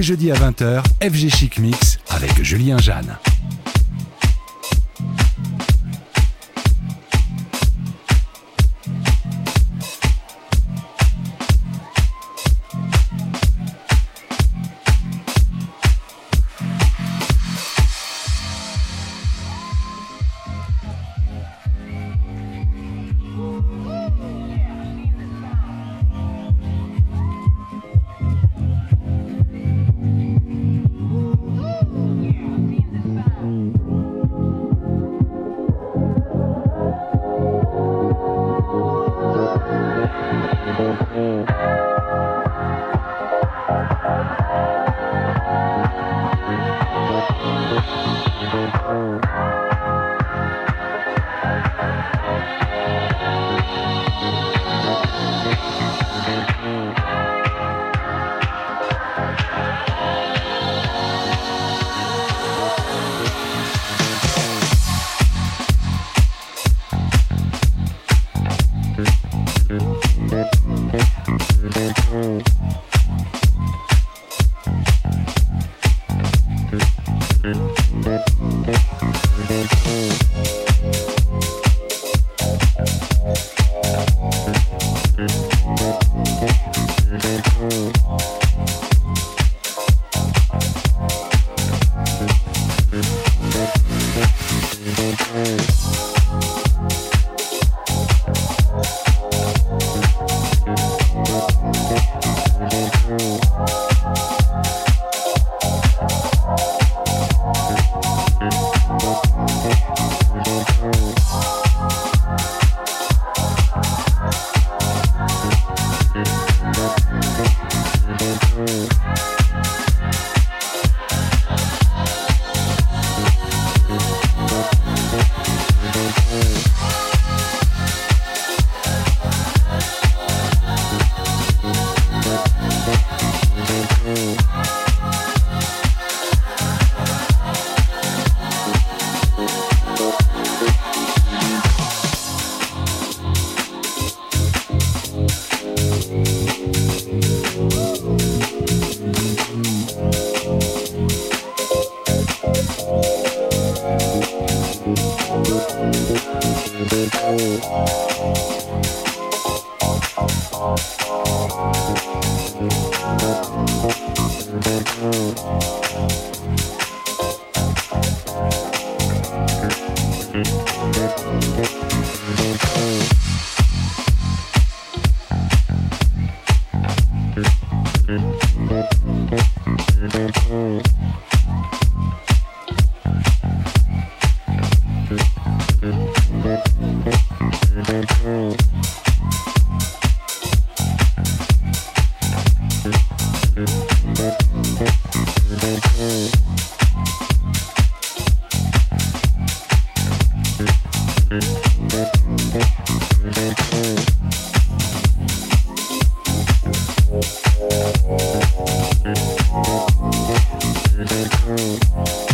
les jeudis à 20h, FG Chic Mix avec Julien Jeanne. Bye.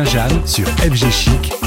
Julien Jeanne sur FG Chic,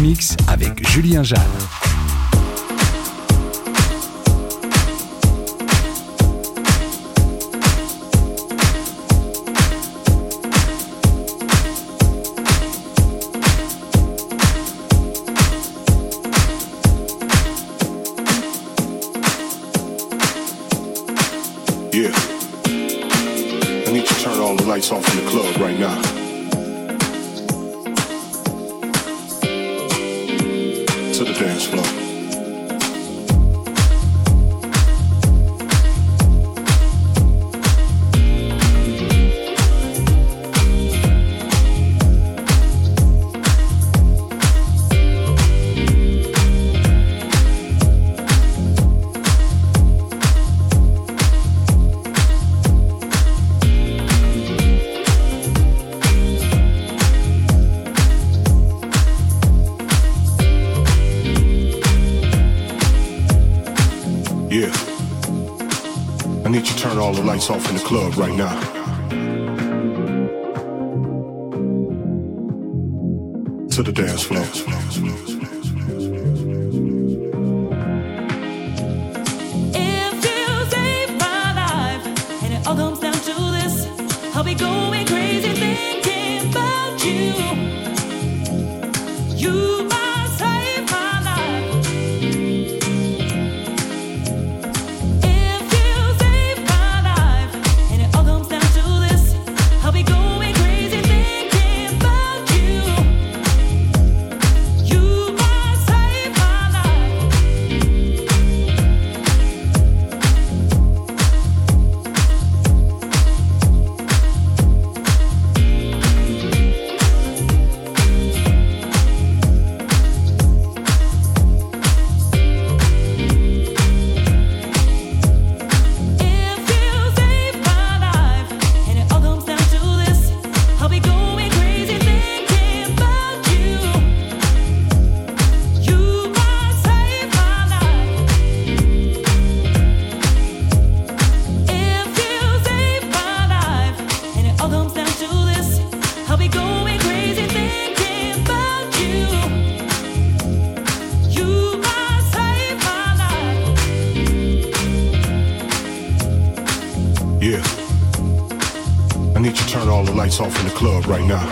Mix avec Julien Jeanne. club right now. To the dance floor. My life, and it all comes down to this. I'll be going crazy thinking about you. You. right now.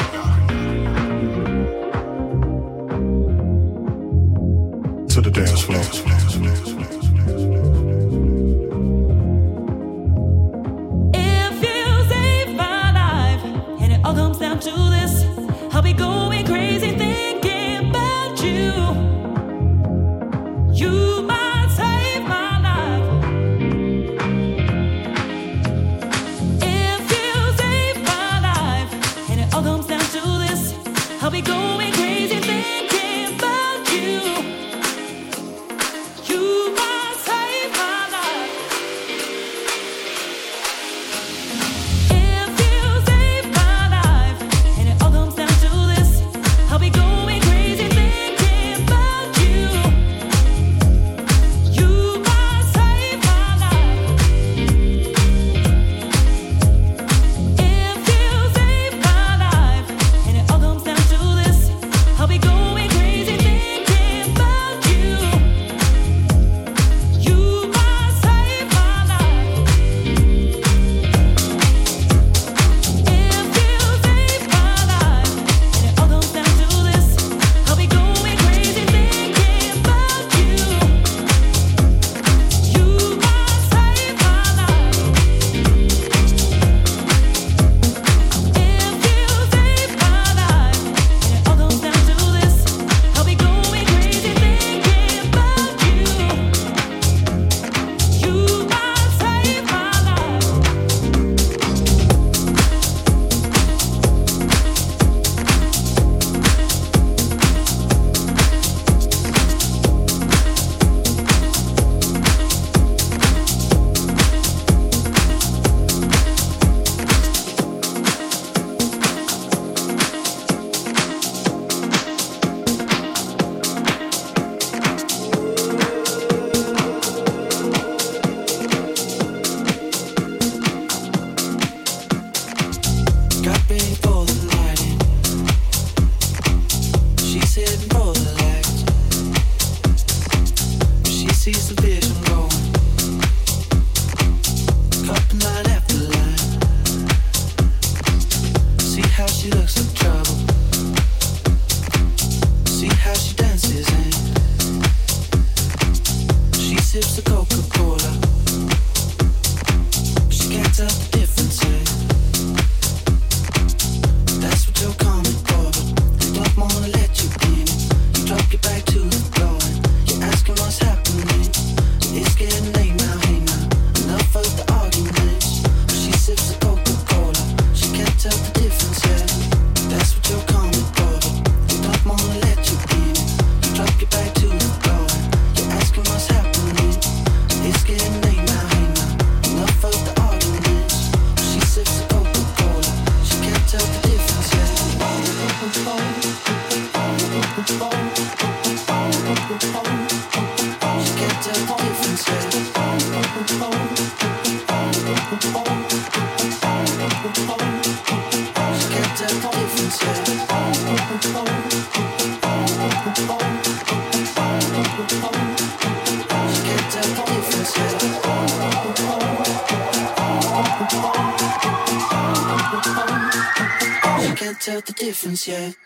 Yet.